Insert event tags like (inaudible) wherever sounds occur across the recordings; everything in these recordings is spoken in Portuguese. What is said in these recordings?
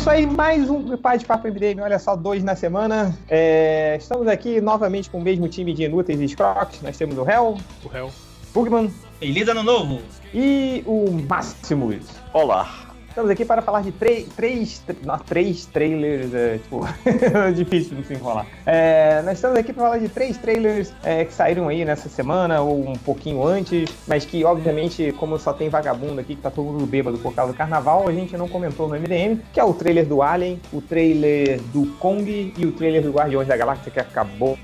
isso aí, mais um Pai de Papo MDM, olha só, dois na semana. É, estamos aqui novamente com o mesmo time de inúteis e escroques. Nós temos o Hell, O Hell. Bugman Feliz ano novo! e o Máximos. Olá. Estamos aqui para falar de três, três, não, três trailers, é, tipo, (laughs) difícil de se enrolar. É, nós estamos aqui para falar de três trailers é, que saíram aí nessa semana ou um pouquinho antes, mas que, obviamente, como só tem vagabundo aqui que tá todo mundo bêbado por causa do carnaval, a gente não comentou no MDM, que é o trailer do Alien, o trailer do Kong e o trailer do Guardiões da Galáxia que acabou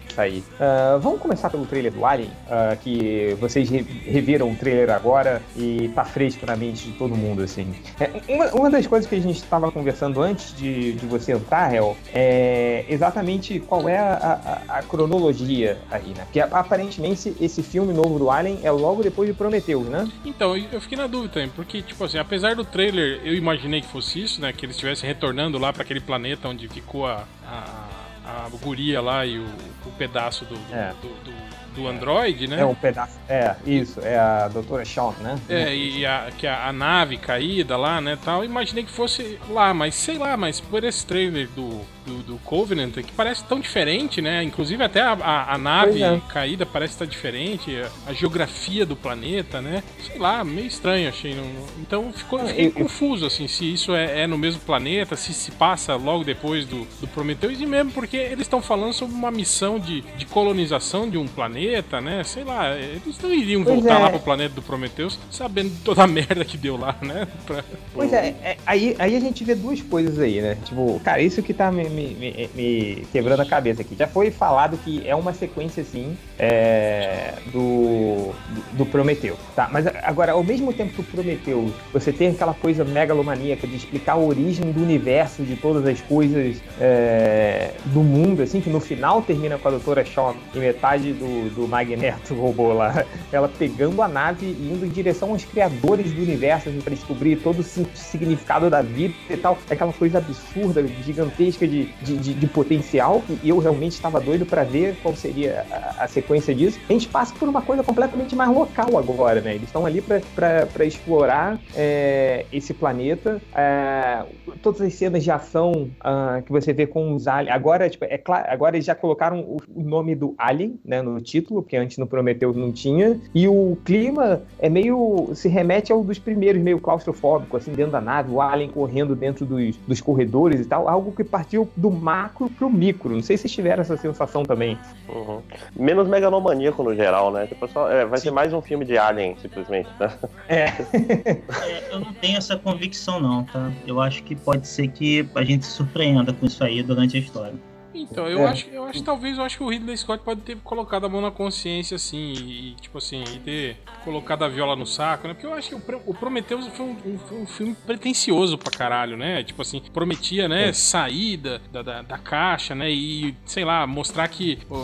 Ah, vamos começar pelo trailer do Alien, ah, que vocês re- reviram o trailer agora e tá fresco na mente de todo mundo, assim. É, uma, uma das coisas que a gente estava conversando antes de, de você entrar, Hel, é exatamente qual é a, a- a cronologia aí, né? Porque aparentemente esse filme novo do Alien é logo depois de Prometheus, né? Então, eu fiquei na dúvida porque, tipo assim, apesar do trailer, eu imaginei que fosse isso, né? Que eles estivessem retornando lá pra aquele planeta onde ficou a, a, a guria lá e o, o pedaço do, do, É. do, do- do Android, né? É um pedaço. É, isso, é a Doutora Shawn, né? É, e a, que a, a nave caída lá, né, tal, imaginei que fosse lá, mas sei lá, mas por esse trailer do, do, do Covenant, que parece tão diferente, né, inclusive até a, a, a nave é. caída parece estar diferente, a, geografia do planeta, né, sei lá, meio estranho, achei, não- então ficou, eu fiquei eu- eu- confuso, assim, se isso é, é no mesmo planeta, se se passa logo depois do, do Prometheus, e mesmo porque eles estão falando sobre uma missão de, de colonização de um planeta, né, sei lá, eles não iriam Pois voltar é. lá pro planeta do Prometheus, sabendo toda a (laughs) merda que deu lá, né? Pra- Pois é, é, aí, aí a gente vê duas coisas aí, né? Tipo, cara, isso que tá me, me- me- me quebrando a cabeça aqui. Já foi falado que é uma sequência, assim, é, do, do Prometeu, tá? Mas agora, ao mesmo tempo que o Prometeu, você tem aquela coisa megalomaníaca de explicar a origem do universo, de todas as coisas é, do mundo, assim, que no final termina com a Doutora Shawn e metade do, do Magneto robô lá, ela pegando a nave e indo em direção aos criadores do universo assim, para descobrir todo o si- significado da vida e tal. Aquela coisa absurda, gigantesca de, de, de- de potencial. E eu realmente estava doido para ver qual seria a, a sequência disso. A gente passa por uma coisa completamente mais local agora, né? Eles estão ali para explorar é, esse planeta. É, todas as cenas de ação ah, que você vê com os aliens. Agora, tipo, é claro, agora eles já colocaram o, o nome do Alien né, no título, porque antes no Prometheus não tinha. E o clima é meio. se remete ao dos primeiros, meio claustrofóbico, assim, dentro da nave, o Alien correndo dentro dos, dos corredores e tal. Algo que partiu do macro pro micro. Não sei se vocês tiveram essa sensação também. Uhum. Menos megalomaníaco no geral, né? Tipo, só- é, vai Sim. ser mais um filme de Alien, simplesmente. Né? É. (laughs) É, eu não tenho essa convicção, não, tá? Eu acho que pode ser que a gente se surpreenda com isso aí durante a história. Então, eu É. acho, eu acho talvez eu acho que o Ridley Scott pode ter colocado a mão na consciência, assim, e, tipo assim, e ter colocado a viola no saco, né? Porque eu acho que o, o Prometheus foi um, um- foi um filme pretencioso pra caralho, né? Tipo assim, prometia, né, sair da, da, da- da caixa, né? E, sei lá, mostrar que o,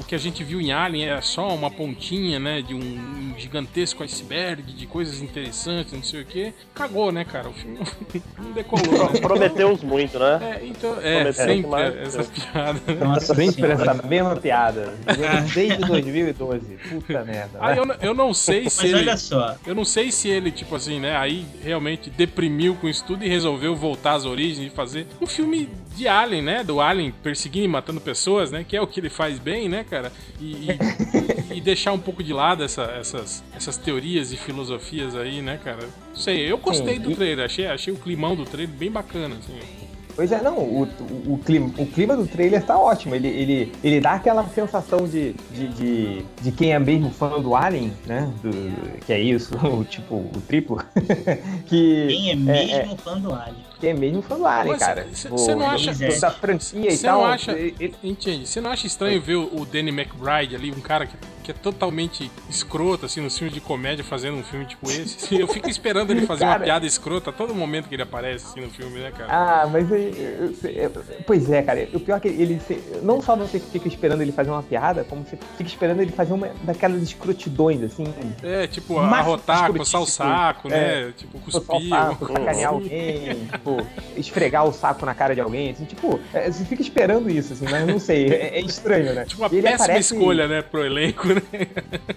o, que a gente viu em Alien era só uma pontinha, né? De um, um gigantesco iceberg, de coisas interessantes, não sei o quê. Cagou, né, cara? O filme (laughs) não, decolou, né? Prometeus muito, né? É, então, é, Prometeu sempre demais. essas Nossa Sempre senhora. essa mesma piada. Desde 2012. Puta merda. Aí eu, não- eu não sei se Mas ele. olha só, Eu não sei se ele, tipo assim, né, aí realmente deprimiu com isso tudo e resolveu voltar às origens e fazer um filme de Alien, né? Do Alien perseguindo e matando pessoas, né? Que é o que ele faz bem, né, cara? E, e- e deixar um pouco de lado essa- essas, essas teorias e filosofias aí, né, cara? Não sei, eu gostei Sim, do e- trailer, achei, achei o climão do trailer bem bacana, assim. Pois é, não, o, o, o clima, o clima do trailer tá ótimo. Ele, ele, ele dá aquela sensação de, de, de, de quem é mesmo fã do Alien, né? Do, que é isso, (laughs) o tipo, o triplo. (laughs) que, quem é mesmo fã do Alien? que é mesmo fã do Alien, Mas cara. cê- Tipo, não acha- do- da franquia e Cê tal. não acha- ele- ele- Entende? Você não acha estranho ver o o Danny McBride ali, um cara que, que é totalmente escroto, assim, nos filmes de comédia, fazendo um filme tipo esse? Eu fico esperando ele fazer uma Cara. piada escrota a todo momento que ele aparece, assim, no filme, né, cara? Ah, mas aí, eu- eu- pois é, cara. O pior é que ele não só você fica esperando ele fazer uma piada, como você fica esperando ele fazer uma daquelas escrotidões, assim, É, tipo, arrotar, coçar o saco, é. né? Tipo, Botar o cuspir. saco, alguma sacanear alguém, tipo, esfregar o saco na cara de alguém, assim, tipo, é, você fica esperando isso, assim, mas não sei, é, é estranho, né? Tipo, uma ele péssima aparece- escolha, né, pro elenco, né?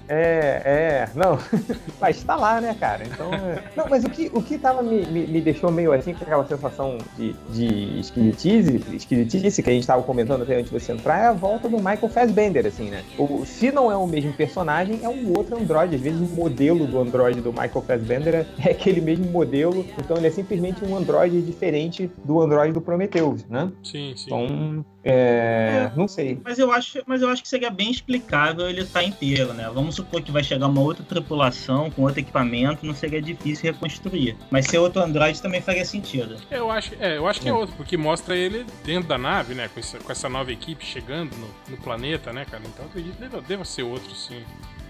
É, é, não. (laughs) Mas tá lá, né, cara? Então. é- Não, mas o que, o que tava me, me, me deixou meio assim, com aquela sensação de, de esquisitice, esquisitice que a gente tava comentando até antes de você entrar, é a volta do Michael Fassbender, assim, né? O, se não é o mesmo personagem, é um outro androide. Às vezes o modelo do androide do Michael Fassbender é aquele mesmo modelo, então ele é simplesmente um androide diferente do androide do Prometheus, né? Sim, sim. Então, é, não sei. Mas eu acho, mas eu acho que seria bem explicável ele estar inteiro, né? Vamos supor que vai chegar uma outra tripulação com outro equipamento, não seria difícil reconstruir. Mas ser outro Android também faria sentido. Eu acho, é, eu acho que é outro, porque mostra ele dentro da nave, né? Com essa, com essa nova equipe chegando no, no planeta, né, cara? Então eu acredito que deva, deva ser outro, sim.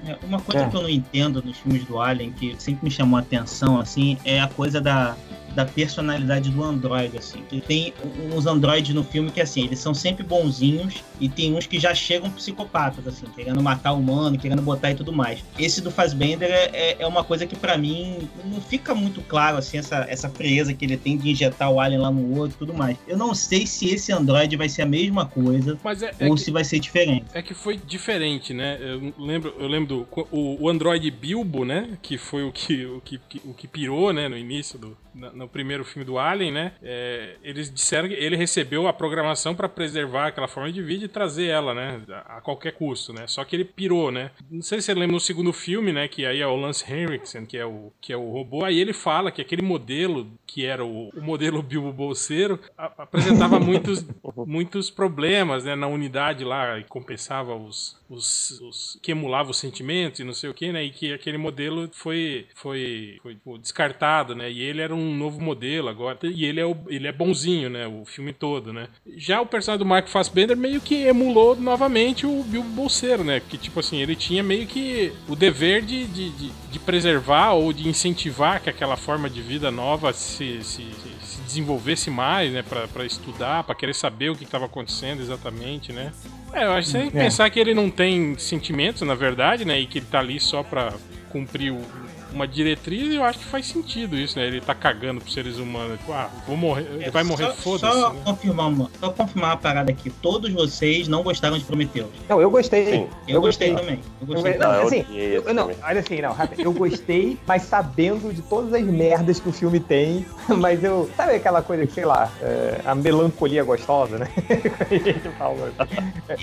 É, Uma coisa É. que eu não entendo nos filmes do Alien, que sempre me chamou a atenção, assim, é a coisa da, da personalidade do androide, assim. Que tem uns androides no filme que, assim, eles são sempre bonzinhos e tem uns que já chegam psicopatas, assim, querendo matar o humano, querendo botar e tudo mais. Esse do Fassbender é, é- é uma coisa que, pra mim, não fica muito claro, assim, essa, essa frieza que ele tem de injetar o Alien lá no outro e tudo mais. Eu não sei se esse androide vai ser a mesma coisa Mas é, é ou que, se vai ser diferente. é que foi diferente, né? Eu lembro, eu lembro do o, o Android Bilbo, né? Que foi o que, o que, o que pirou, né? No início do no primeiro filme do Alien, né? É, eles disseram que ele recebeu a programação para preservar aquela forma de vida e trazer ela, né? A, qualquer custo, né? Só que ele pirou, né? Não sei se você lembra no segundo filme, né? Que aí é o Lance Henriksen, que é o que é o robô. Aí ele fala que aquele modelo que era o, o modelo (laughs) Bilbo Bolseiro a- apresentava muitos (laughs) muitos problemas, né? Na unidade lá e compensava os, os, os que emulava os sentimentos e não sei o que, né? E que aquele modelo foi foi, foi tipo, descartado, né? E ele era um novo modelo agora. E ele é o, ele é bonzinho, né? O filme todo, né? Já o personagem do Mark Fassbender meio que emulou novamente o Bilbo Bolseiro, né? Que tipo assim, ele tinha meio que o dever de, de, de, de preservar ou de incentivar que aquela forma de vida nova se, se, se desenvolvesse mais, né? Pra estudar, pra querer saber o que estava acontecendo exatamente, né? É, eu acho que É. pensar que ele não tem sentimentos, na verdade, né? E que ele tá ali só pra cumprir o- uma diretriz, eu acho que faz sentido isso, né? Ele tá cagando pros seres humanos. Tipo, ah, vou morrer, ele vai morrer, É, só, foda-se. Só né? confirmar, uma, só confirmar uma parada aqui. Todos vocês não gostaram de Prometheus. Não, eu gostei. Sim. Eu, gostei, também. Eu Eu gostei. go- Não, Não, eu assim, esse eu, não, olha assim, não, rápido. Eu gostei, mas sabendo de todas as merdas que o filme tem. (laughs) Mas eu. Sabe aquela coisa que, sei lá, é, a melancolia gostosa, né? A gente fala.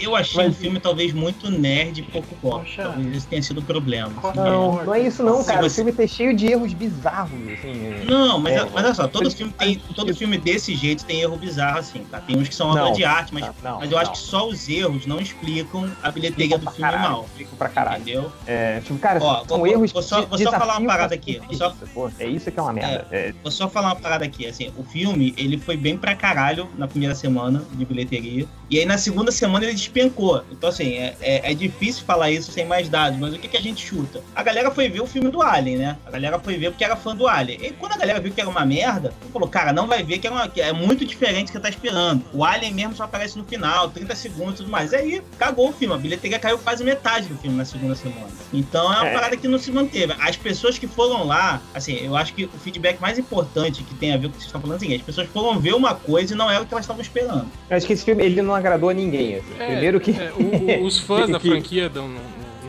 Eu achei Mas- o filme talvez muito nerd e pouco pop. Poxa. Talvez isso tenha sido o problema. Não, não é isso não, Se cara. Você- filme tá cheio de erros bizarros, assim. Não, mas, É, mas olha só, todo filme, tem, todo filme desse jeito tem erro bizarro, assim, tá? Tem uns que são obra de arte, mas, Não, mas eu acho não. que só os erros não explicam a bilheteria do filme caralho, mal. Explico pra caralho. Entendeu? É, tipo, cara, Ó, são vou- erros vou só- vou só falar uma parada aqui, só- pô. É isso que é uma merda. É, Vou só falar uma parada aqui, assim, o filme, ele foi bem pra caralho na primeira semana de bilheteria, e aí na segunda semana ele despencou. Então, assim, é, é, é difícil falar isso sem mais dados, mas o que, que a gente chuta? A galera foi ver o filme do Alien, né? A galera foi ver porque era fã do Alien. E quando a galera viu que era uma merda, falou, cara, não vai ver que é, uma- que é muito diferente do que tá esperando. O Alien mesmo só aparece no final, 30 segundos e tudo mais. E aí, cagou o filme. A bilheteria caiu quase metade do filme na segunda semana. Então é uma É. parada que não se manteve. As pessoas que foram lá, assim, eu acho que o feedback mais importante que tem a ver com o que vocês estão falando é o seguinte: as pessoas foram ver uma coisa e não era o que elas estavam esperando. Eu acho que esse filme ele não agradou a ninguém. assim. É, Primeiro que. é, o- o- os fãs (laughs) da franquia não,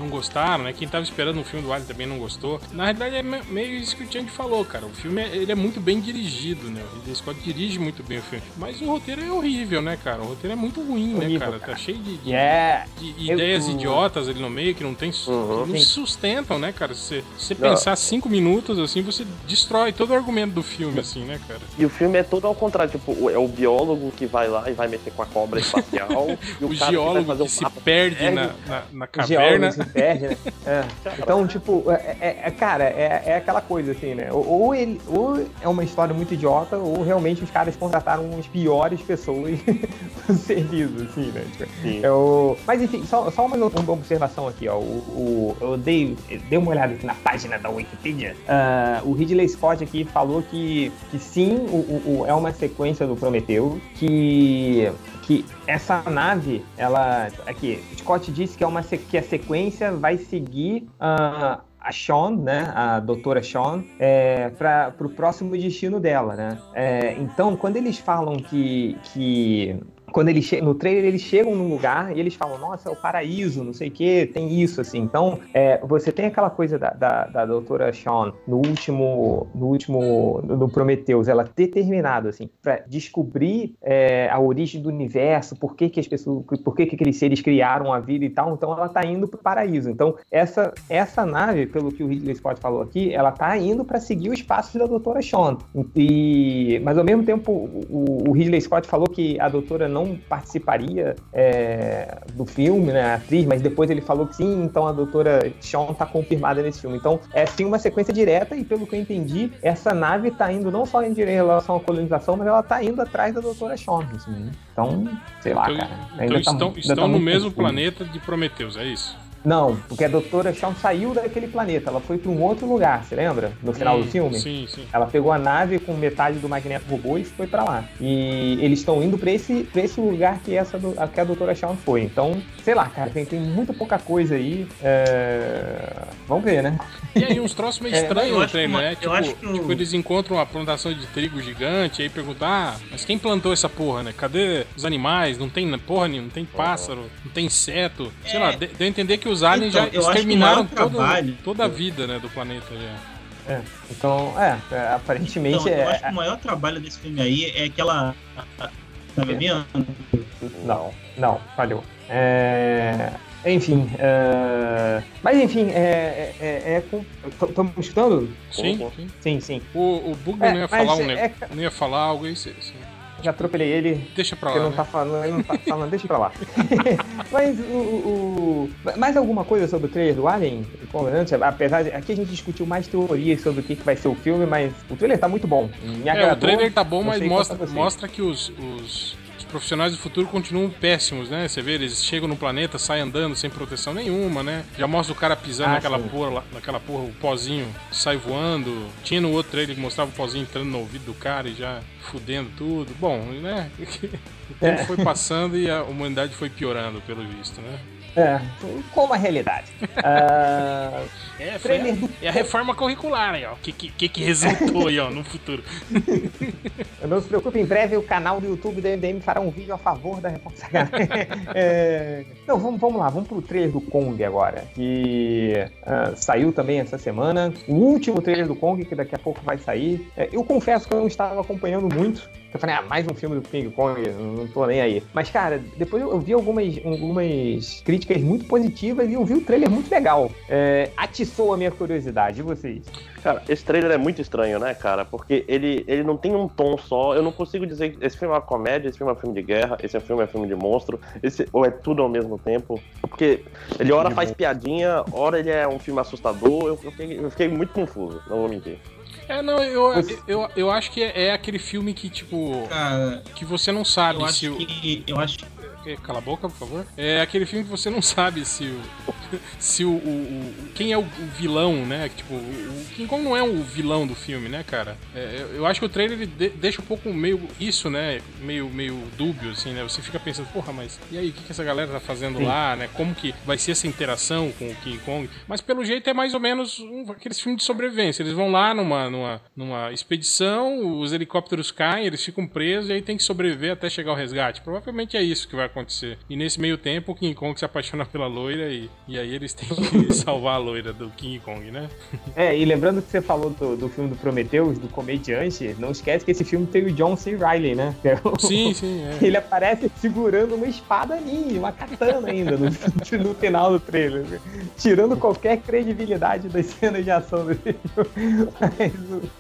não- gostaram, né? Quem tava esperando o filme do Alien também não gostou. Na realidade é me- meio isso que o Tianji falou, cara. O filme é, ele é muito bem dirigido, né? O Ridley Scott dirige muito bem o filme. Mas o roteiro é horrível, né, cara? O roteiro é muito ruim, né, Horrível, cara? cara. Tá cheio de, de- É. de Eu- ideias idiotas ali no meio que não tem Uhum. que não Sim. sustentam, né, cara? Se você pensar cinco minutos assim, você destrói todo o argumento do filme, assim, né, cara? E o filme é todo ao contrário, tipo, é o biólogo que vai lá e vai mexer com a cobra espacial. (laughs) e o, O geólogo que fazer que um se perde na, na, na caverna. Perde, né? (laughs) É. Então, tipo, é, é- é- cara, é, é aquela coisa assim, né? Ou, ele, ou é uma história muito idiota, ou realmente os caras contrataram as piores pessoas (laughs) pro serviço, assim, né? Tipo, é o- Mas enfim, só, só uma, uma observação aqui, ó. O, o- eu dei, dei uma olhada aqui na página da Wikipedia. Ah, o Ridley Scott aqui falou que, que sim, o- o- é uma sequência do Prometeu, que que essa nave, ela. Aqui, Scott disse que, é uma, que a sequência vai seguir ah, a Sean, né? A doutora Sean, é, para o próximo destino dela, né? É, então, quando eles falam que. que quando eles no trailer eles chegam num lugar e eles falam, nossa, é o paraíso, não sei o que, tem isso, assim. Então, é, você tem aquela coisa da, da, da doutora Shawn no último, no último, no Prometheus, ela ter terminado, assim, pra descobrir é, a origem do universo, por que que as pessoas, por que que aqueles seres criaram a vida e tal, então ela tá indo pro paraíso. Então, essa, essa nave, pelo que o Ridley Scott falou aqui, ela tá indo para seguir os passos da doutora Shawn. E, mas ao mesmo tempo, o, o Ridley Scott falou que a doutora não participaria é, do filme, né, a atriz, mas depois ele falou que sim, então a doutora Shawn tá confirmada nesse filme. Então, é sim uma sequência direta e pelo que eu entendi, essa nave tá indo não só em relação à colonização, mas ela tá indo atrás da doutora Shawn. Assim, então, sei lá, Então, cara. então ainda tá- estão, ainda estão tá no mesmo confuso. planeta de Prometheus, é isso? Não, porque a doutora Shawn saiu daquele planeta, ela foi para um outro lugar, você lembra? No final do Hum, filme? Sim, sim. Ela pegou a nave com metade do magneto robô e foi pra lá. E eles estão indo pra esse, pra esse lugar que, essa, do- que a doutora Shawn foi. Então, sei lá, cara, tem, tem muita pouca coisa aí. É, Vamos ver, né? E aí, uns troços meio É, estranhos no uma- né? eu Tipo, acho que o- tipo, eles encontram uma plantação de trigo gigante, aí perguntam, ah, mas quem plantou essa porra, né? Cadê os animais? Não tem porra nenhuma, não tem pássaro, não tem inseto. Sei É. lá, de- deu a entender que os aliens Então, já eu exterminaram todo- trabalho- toda a vida, né, do planeta já. É, então, é, é, aparentemente Então, eu é. acho que o maior trabalho desse filme aí é aquela. Tá me? Não, não, falhou. É, Enfim, é, mas enfim, é. é, é, é com... Estamos escutando? Sim, sim. Sim, sim. O, o Bugman É, não ia falar um é- negócio, não ia falar algo aí, cê- cê- Já atropelei ele, deixa pra Ele lá, não né? tá falando, ele não tá falando, deixa pra lá. (laughs) Mas o, o- Mais alguma coisa sobre o trailer do Alien? Covenant? Apesar de. Aqui a gente discutiu mais teorias sobre o que, que vai ser o filme, mas o trailer tá muito bom. Me É, o agradou. trailer tá bom, mas mostra, mostra que os, os profissionais do futuro continuam péssimos, né? Você vê, eles chegam no planeta, saem andando sem proteção nenhuma, né? Já mostra o cara pisando Ah, naquela sim. porra, naquela porra, o pozinho sai voando. Tinha no outro trailer que mostrava o pozinho entrando no ouvido do cara e já fudendo tudo. Bom, né? (laughs) O tempo É. foi passando e a humanidade foi piorando, pelo visto, né? É, como a realidade. (laughs) Ah, É, foi Trailer a, do- é a reforma curricular aí, ó. O que, que, que resultou aí, ó, no futuro. (laughs) não se preocupe, em breve o canal do YouTube do MDM fará um vídeo a favor da reforma. (laughs) É, Não, vamos, vamos lá, vamos pro trailer do Kong agora, que ah, saiu também essa semana. O último trailer do Kong, que daqui a pouco vai sair. É, eu confesso que eu não estava acompanhando muito. Eu falei, ah, mais um filme do King Kong, não tô nem aí. Mas, cara, depois eu vi algumas, algumas críticas muito positivas e eu vi o trailer muito legal. É, atiçou a minha curiosidade. E vocês? Cara, esse trailer é muito estranho, né, cara? Porque ele, ele não tem um tom só. Eu não consigo dizer que esse filme é uma comédia, esse filme é um filme de guerra, esse filme é um filme de monstro, esse, ou é tudo ao mesmo tempo. Porque ele ora faz piadinha, ora ele é um filme assustador. Eu, eu fiquei, eu fiquei muito confuso, não vou mentir. É, não, eu, Você- eu, eu acho que é, é aquele filme que, tipo, Cara, que você não sabe eu se acho o. que. Eu acho Cala a boca, por favor. É aquele filme que você não sabe se o. Se o. o- o- quem é o, o vilão, né? Tipo, o, King Kong não é o vilão do filme, né, cara? É, eu, eu acho que o trailer ele de- deixa um pouco meio isso, né? Meio, meio dúbio, assim, né? Você fica pensando, porra, mas e aí, o que, que essa galera tá fazendo Sim. lá, né? Como que vai ser essa interação com o King Kong? Mas pelo jeito é mais ou menos um, aqueles filmes de sobrevivência. Eles vão lá numa, numa, numa expedição, os helicópteros caem, eles ficam presos e aí tem que sobreviver até chegar ao resgate. Provavelmente é isso que vai acontecer. E nesse meio tempo, o King Kong se apaixona pela loira e, e aí eles têm que (laughs) salvar a loira do King Kong, né? É, e lembrando que você falou do, do filme do Prometheus, do comediante, não esquece que esse filme tem o John C. Reilly, né? É o- Sim, sim, (laughs) é. Ele aparece segurando uma espada ninja, uma katana ainda, no, (laughs) no final do trailer. Tirando qualquer credibilidade das cenas de ação desse filme. Mas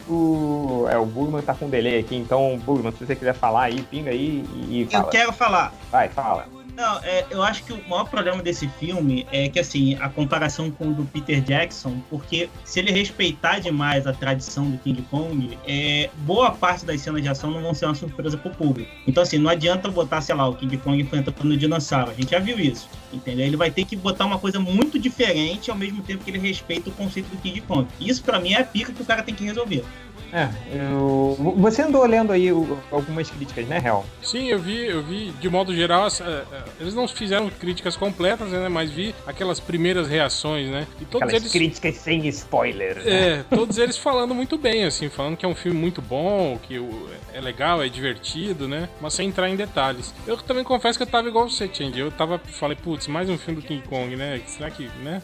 o, o- É, o Bugman tá com delay aqui, então, Bugman, se você quiser falar aí, pinga aí e, e Eu fala. quero falar. Vai, fala. Não, é, eu acho que o maior problema desse filme é que, assim, a comparação com o do Peter Jackson, porque se ele respeitar demais a tradição do King Kong, é, boa parte das cenas de ação não vão ser uma surpresa pro público. Então, assim, não adianta botar, sei lá, o King Kong enfrentando o dinossauro. A gente já viu isso, entendeu? Ele vai ter que botar uma coisa muito diferente ao mesmo tempo que ele respeita o conceito do King Kong. Isso, pra mim, é a pica que o cara tem que resolver. É, eu... você andou lendo aí algumas críticas, né, Real? Sim, eu vi, eu vi, de modo geral, eles não fizeram críticas completas, né, mas vi aquelas primeiras reações, né? E todos aquelas eles... críticas sem spoiler. Né? É, todos eles falando muito bem, assim, falando que é um filme muito bom, que é legal, é divertido, né? Mas sem entrar em detalhes. Eu também confesso que eu tava igual você, Change. Eu tava, falei, putz, mais um filme do King Kong, né? Será que, né?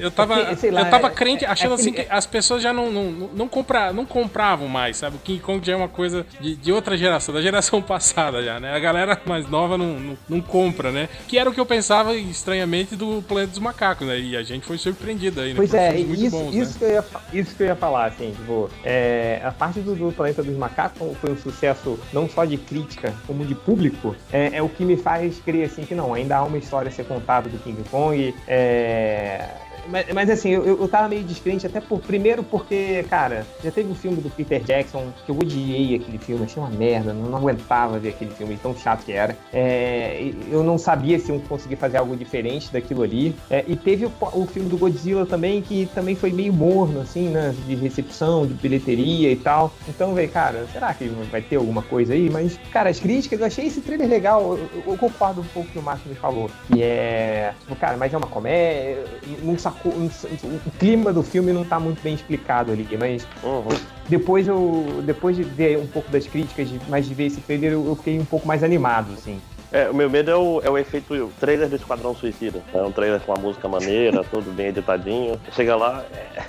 Eu tava, Porque, lá, eu tava é, crente, achando é, assim que as pessoas já não, não, não, compra, não compravam mais, sabe? O King Kong já é uma coisa de, de outra geração, da geração (laughs) passada já, né? A galera mais nova não, não, não, compra, né? Que era o que eu pensava estranhamente do Planeta dos Macacos, né? E a gente foi surpreendido aí, né? Pois é, isso, bons, isso, né? que eu ia, isso que eu ia falar, assim, tipo, é, a parte do, do, Planeta dos Macacos foi um sucesso não só de crítica, como de público, é, é o que me faz crer, assim, que não, ainda há uma história a ser contada do King Kong, é mas, mas, assim, eu, eu tava meio descrente, até por. Primeiro porque, cara, já teve um filme do Peter Jackson que eu odiei aquele filme, achei uma merda, não, não aguentava ver aquele filme, tão chato que era. É, eu não sabia se eu conseguia fazer algo diferente daquilo ali. É, e teve o, o, filme do Godzilla também, que também foi meio morno, assim, né? De recepção, de bilheteria e tal. Então, velho, cara, será que vai ter alguma coisa aí? Mas, cara, as críticas, eu achei esse trailer legal. Eu, eu concordo um pouco com o que o Márcio me falou. Que é. Cara, mas é uma comédia. Não sacou. O clima do filme não tá muito bem explicado ali, mas. Uhum. Depois eu. Depois de ver um pouco das críticas, mas de ver esse trailer, eu, eu fiquei um pouco mais animado, assim. É, o meu medo é o, é o efeito o trailer do Esquadrão Suicida. É um trailer com uma música maneira, (laughs) todo bem editadinho. Chega lá. É,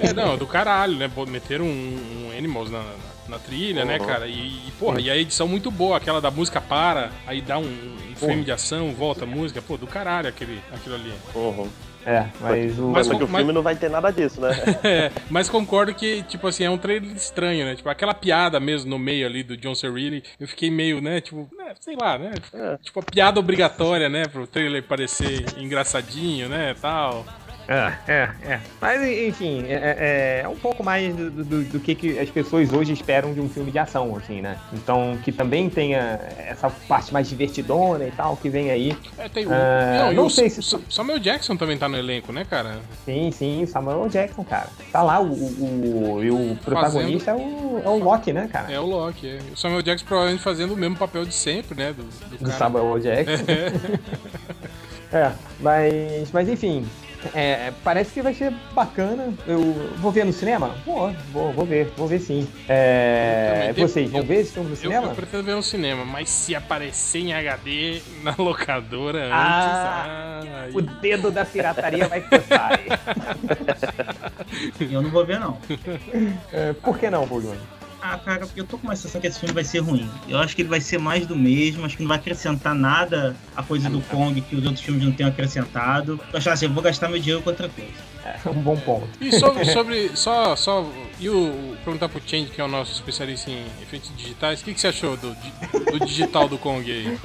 (laughs) é não, do caralho, né? Meter um, um Animals na, na trilha, né, uhum. né, cara? E, e, porra, e a edição muito boa, aquela da música para, aí dá um, um frame de ação, volta a música, pô, do caralho aquele, aquilo ali. Uhum. É, mas o. Mas, só que o filme não vai ter nada disso, né? (laughs) é, mas concordo que, tipo assim, é um trailer estranho, né? Tipo, aquela piada mesmo no meio ali do John Cerrilli, eu fiquei meio, né, tipo, né, sei lá, né? É. Tipo, a piada obrigatória, né? Pro trailer parecer engraçadinho, né, tal. É, é, é. Mas, enfim, é, é, é um pouco mais do, do, do, que, que as pessoas hoje esperam de um filme de ação, assim, né? Então, que também tenha essa parte mais divertidona e tal, que vem aí. É, tem o... Uh, não, não sei o, se... Samuel Jackson também tá no elenco, né, cara? Sim, sim, Samuel Jackson, cara. Tá lá, o, o, o, o protagonista fazendo... é, o, é o Loki, né, cara? É o Loki, é. O Samuel Jackson provavelmente fazendo o mesmo papel de sempre, né? Do, do, do Samuel Jackson. É. (laughs) é, mas, mas enfim, é, parece que vai ser bacana. Eu vou ver no cinema? Vou, vou, vou ver, vou ver sim. É, vocês vão ver esse filme no cinema? Eu, eu pretendo ver no cinema, mas se aparecer em HD (laughs) na locadora ah, antes. o dedo da pirataria vai coçar. eu não vou ver, não. É, por que não, Bruno? Ah, cara, eu tô com uma sensação que esse filme vai ser ruim. Eu acho que ele vai ser mais do mesmo, acho que não vai acrescentar nada a coisa do Kong que os outros filmes não tenham acrescentado. Eu acho assim, eu vou gastar meu dinheiro com outra coisa. É um bom ponto. E sobre, (laughs) sobre só, só e o perguntar pro Change, que é o nosso especialista em efeitos digitais, o que, que você achou do, do digital do Kong aí?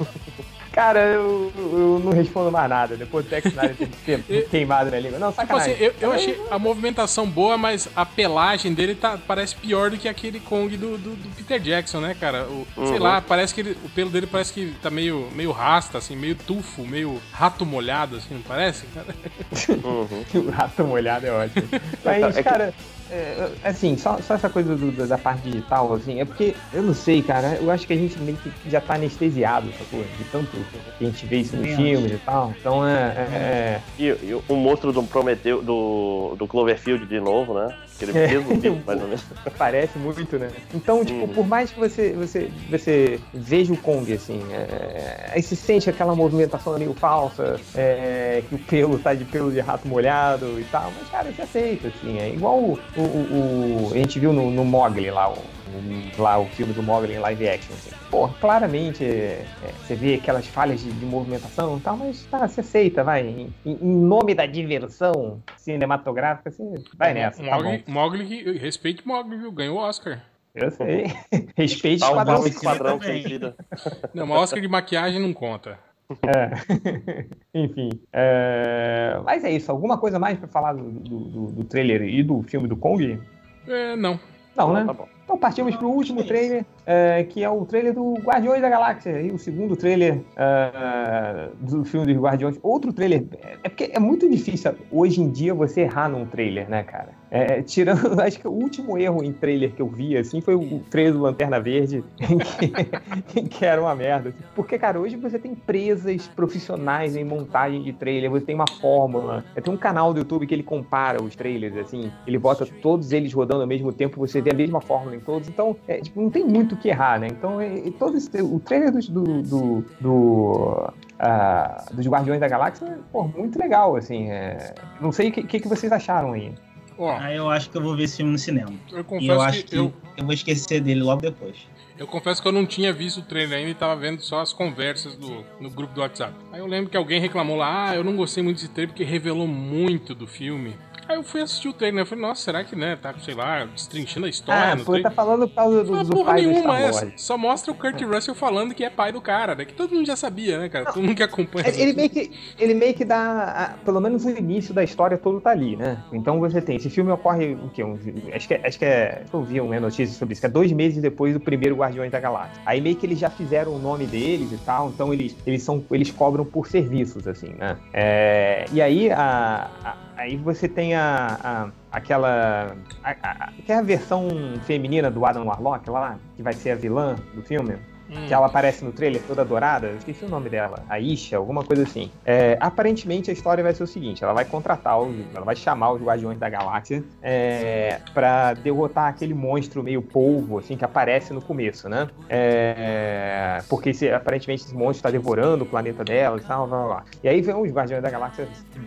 Cara, eu, eu não respondo mais nada. Depois do Zack Snyder ter (laughs) queimado na língua. Não, tipo sacanagem. Tipo assim, eu, eu, achei a movimentação boa, mas a pelagem dele tá, parece pior do que aquele Kong do, do, do Peter Jackson, né, cara? O, uhum. Sei lá, parece que ele, o pelo dele parece que tá meio, meio rasta, assim, meio tufo, meio rato molhado, assim, não parece, cara? Uhum. (laughs) o rato molhado é ótimo. Mas, é cara... É, assim, só, só essa coisa do, da parte digital, assim, é porque, eu não sei, cara, eu acho que a gente meio que já tá anestesiado, sacou? De tanto que a gente vê isso nos filmes e tal. Então é. é, é... E, e, o monstro do Prometeu, do, do Cloverfield de novo, né? Aquele é, mesmo tipo, (laughs) mais ou menos. (laughs) Parece muito, né? Então, tipo, uhum. por mais que você, você, você veja o Kong, assim, é, aí se sente aquela movimentação meio falsa, é, que o pelo tá de pelo de rato molhado e tal, mas, cara, você aceita, assim, é igual o, o, o, a gente viu no, no Mogli lá, o, lá o filme do Mogli em live action. Assim. Pô, claramente é, você vê aquelas falhas de, de, movimentação e tal, mas tá, você aceita, vai. Em, em, nome da diversão cinematográfica, você vai nessa. Tá Mogli, tá Mogli respeite Mogli, viu? Ganhou o Oscar. Eu (laughs) sei. Respeite tá o Esquadrão Suicida. (laughs) Não, mas Oscar de maquiagem não conta. É. (laughs) Enfim. É... Mas é isso. Alguma coisa mais para falar do, do, do, trailer e do filme do Kong? É, não. Não, né? Tá bom. Então partimos pro último trailer, é, que é o trailer do Guardiões da Galáxia, e o segundo trailer é, do filme dos Guardiões. Outro trailer, é porque é muito difícil hoje em dia você errar num trailer, né, cara? É, tirando, (laughs) acho que o último erro em trailer que eu vi, assim, foi o trailer do Lanterna Verde, (laughs) que, que era uma merda. Assim. Porque, cara, hoje você tem empresas profissionais em montagem de trailer, você tem uma fórmula, tem um canal do YouTube que ele compara os trailers, assim, ele bota todos eles rodando ao mesmo tempo, você vê a mesma fórmula em todos, então, é, tipo, não tem muito o que errar, né? Então, é, todo esse, o trailer do, do, do, Uh, dos Guardiões da Galáxia, pô, muito legal, assim. É... Não sei o que, que, vocês acharam aí. Oh, ah, eu acho que eu vou ver esse filme no cinema. Eu confesso e eu acho que, que eu... eu... vou esquecer dele logo depois. Eu confesso que eu não tinha visto o trailer ainda e tava vendo só as conversas do, no grupo do WhatsApp. Aí eu lembro que alguém reclamou lá, ah, eu não gostei muito desse trailer porque revelou muito do filme. Aí eu fui assistir o trailer, né? Eu falei, nossa, será que, né, tá, sei lá, destrinchando a história? Ah, foi, tá falando por causa do, do pai nenhuma, do é, Só mostra o Kurt Russell falando que é pai do cara, né? Que todo mundo já sabia, né, cara? Todo mundo que acompanha. Ele, ele meio que, ele meio que dá, pelo menos o início da história todo tá ali, né? Então você tem, esse filme ocorre, o quê? Um, acho que, é, acho que é, eu vi uma notícia sobre isso, que é dois meses depois do primeiro Guardiões da Galáxia. Aí meio que eles já fizeram o nome deles e tal, então eles, eles, são, eles cobram por serviços, assim, né? É, e aí a, a Aí você tem a, a aquela. A, a, que é a versão feminina do Adam Warlock lá, que vai ser a vilã do filme. Hum. Que ela aparece no trailer toda dourada, eu esqueci o nome dela, a Isha, alguma coisa assim. É, aparentemente a história vai ser o seguinte: ela vai contratar, os, ela vai chamar os Guardiões da Galáxia é, para derrotar aquele monstro meio polvo, assim, que aparece no começo, né? É, porque se, aparentemente esse monstro está devorando o planeta dela e tal, blá, blá, blá. E aí vem os Guardiões da Galáxia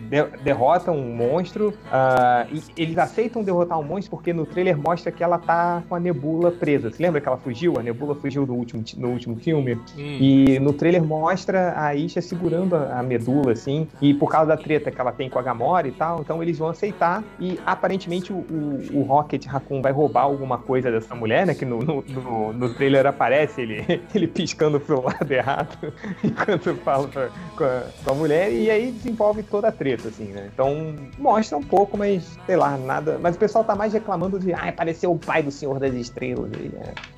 de, derrotam um monstro uh, e eles aceitam derrotar o um monstro porque no trailer mostra que ela tá com a Nebula presa. Você lembra que ela fugiu? A Nebula fugiu do último, no último filme. Hum. E no trailer mostra a Isha segurando a, medula, assim, e por causa da treta que ela tem com a Gamora e tal, então eles vão aceitar e aparentemente o, o, o Rocket Raccoon vai roubar alguma coisa dessa mulher, né? Que no, no, no, no trailer aparece ele, (laughs) ele piscando pro lado errado (laughs) enquanto fala pra, com, a, com, a, mulher, e aí desenvolve toda a treta, assim, né? Então mostra um pouco, mas sei lá, nada. Mas o pessoal tá mais reclamando de, ah, apareceu o pai do Senhor das Estrelas. E,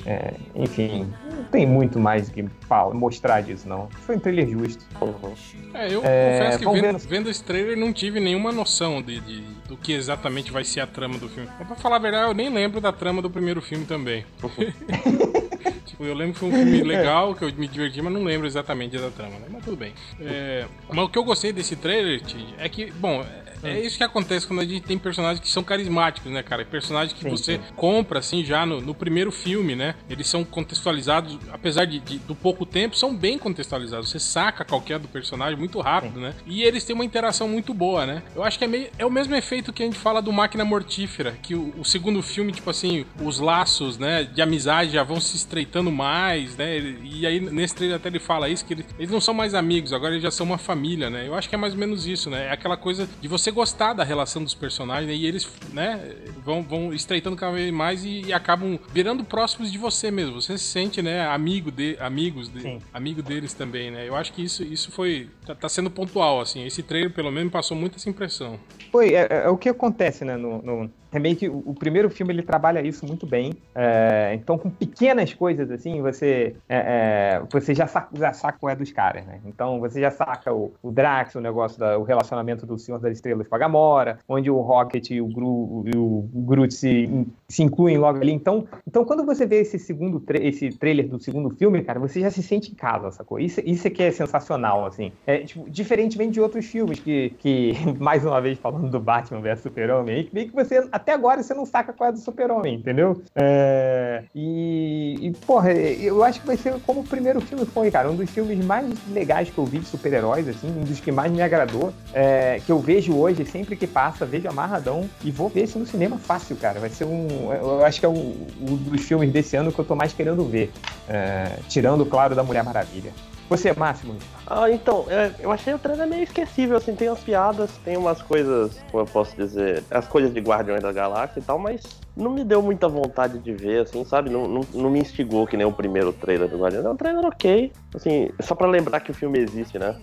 é, é, enfim, não tem muito muito mais do que mostrar disso, não. Foi um trailer justo. Uhum. É, eu é, confesso que vendo, vendo... vendo, esse trailer não tive nenhuma noção de, de, do que exatamente vai ser a trama do filme. Mas pra falar a verdade, eu nem lembro da trama do primeiro filme também. (laughs) tipo, eu lembro que foi um filme legal, que eu me diverti, mas não lembro exatamente da trama, né? Mas tudo bem. É, mas o que eu gostei desse trailer, é que, bom, é isso que acontece quando a gente tem personagens que são carismáticos, né, cara? Personagens que sim, você sim. compra, assim, já no, no, primeiro filme, né? Eles são contextualizados, apesar de, de, do pouco tempo, são bem contextualizados. Você saca qualquer do personagem muito rápido, sim. né? E eles têm uma interação muito boa, né? Eu acho que é, meio, é o mesmo efeito que a gente fala do Máquina Mortífera, que o, o segundo filme, tipo assim, os laços, né, de amizade já vão se estreitando mais, né? E aí, nesse trailer até ele fala isso, que eles, eles não são mais amigos, agora eles já são uma família, né? Eu acho que é mais ou menos isso, né? É aquela coisa de você gostar da relação dos personagens né? e eles, né, vão, vão estreitando cada vez mais e, e, acabam virando próximos de você mesmo. Você se sente, né, amigo de amigos, de, amigo deles também, né? Eu acho que isso, isso foi tá, tá, sendo pontual, assim. Esse trailer pelo menos passou muito essa impressão. Foi, é, é, é o que acontece, né, no, no é meio que o, o, primeiro filme ele trabalha isso muito bem. É, então, com pequenas coisas assim, você é, é, você já saca, já saca o é dos caras, né? Então, você já saca o, o Drax, o negócio do relacionamento do Senhor das Estrelas com a Gamora, onde o Rocket e o, Gru, e o Groot se, se incluem logo ali. Então, então quando você vê esse segundo esse trailer do segundo filme, cara, você já se sente em casa, sacou? Isso, isso é que é sensacional, assim. É, tipo, diferentemente de outros filmes que, que (laughs) mais uma vez falando do Batman vs Super-Homem, meio que você até agora você não saca qual é do Super-Homem, entendeu? É, e, e, porra, eu acho que vai ser como o primeiro filme foi, cara. Um dos filmes mais legais que eu vi de super-heróis, assim, um dos que mais me agradou, é, que eu vejo hoje, sempre que passa, vejo amarradão e vou ver esse no cinema fácil, cara. Vai ser um. Eu acho que é um, um dos filmes desse ano que eu tô mais querendo ver. É, tirando, claro, da Mulher Maravilha. Você, Máximo? Ah, então, é, eu achei o trailer meio esquecível, assim, tem umas piadas, tem umas coisas, como eu posso dizer, as coisas de Guardiões da Galáxia e tal, mas não me deu muita vontade de ver, assim, sabe? Não, não, não me instigou que nem o primeiro trailer do Guardiões. É um trailer ok, assim, só pra lembrar que o filme existe, né?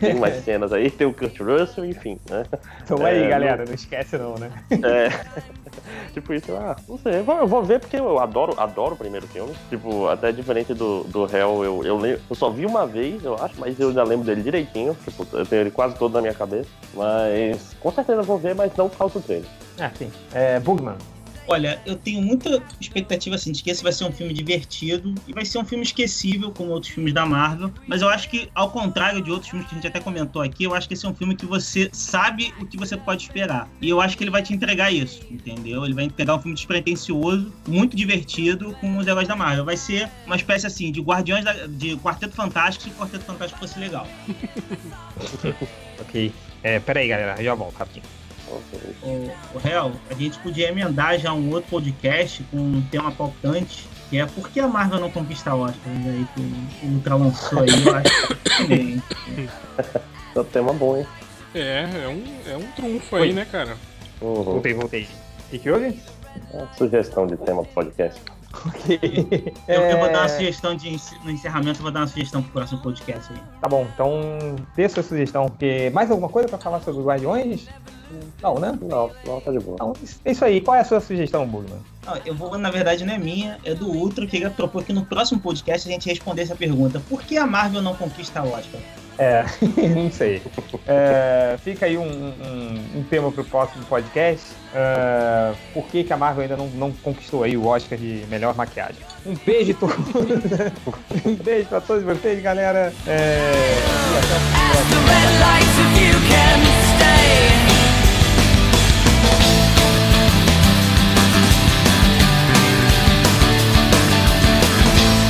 Tem umas (laughs) cenas aí, tem o Kurt Russell, enfim, né? Então é, aí, galera, não... não esquece não, né? É. (laughs) tipo isso, ah, não sei, eu vou, eu vou ver porque eu adoro, adoro o primeiro filme. Tipo, até diferente do, do Hell, eu, eu, lembro, eu só vi uma vez, eu acho, mas eu já lembro dele direitinho. Tipo, eu tenho ele quase todo na minha cabeça. Mas com certeza eu vou ver, mas não falta o trailer. Ah, sim. É, Bugman. Olha, eu tenho muita expectativa assim, de que esse vai ser um filme divertido e vai ser um filme esquecível, como outros filmes da Marvel. Mas eu acho que, ao contrário de outros filmes que a gente até comentou aqui, eu acho que esse é um filme que você sabe o que você pode esperar. E eu acho que ele vai te entregar isso, entendeu? Ele vai entregar um filme despretensioso, muito divertido, com os heróis da Marvel. Vai ser uma espécie assim de Guardiões da, de Quarteto Fantástico se o Quarteto Fantástico fosse legal. (laughs) ok. É, peraí, galera, já volto rapidinho. O, o Real, a gente podia emendar já um outro podcast com um tema palpitante, que é por que a Marvel não conquista Oscar? Aí que o Ultra lançou aí, eu acho que é um tema bom, hein? É, é um, é um trunfo aí, né, cara? Uhum. Voltei, voltei. O que, que houve? É sugestão de tema pro podcast. Ok. Eu, eu, vou dar uma sugestão de no encerramento, eu vou dar uma sugestão pro próximo podcast aí. Tá bom, então dê sua sugestão. Porque mais alguma coisa pra falar sobre os Guardiões? Não, né? Não, não, tá de boa. Então, é isso aí. Qual é a sua sugestão, Bugman? Eu vou, na verdade, não é minha, é do Ultra, que ele propôs que no próximo podcast a gente respondesse a pergunta: por que a Marvel não conquista o Oscar? É, (laughs) não sei. É, fica aí um, um, um tema para o próximo podcast. É, por que, que a Marvel ainda não, não conquistou aí o Oscar de melhor maquiagem? Um beijo todos. (laughs) um beijo para todos vocês, galera. É, e até.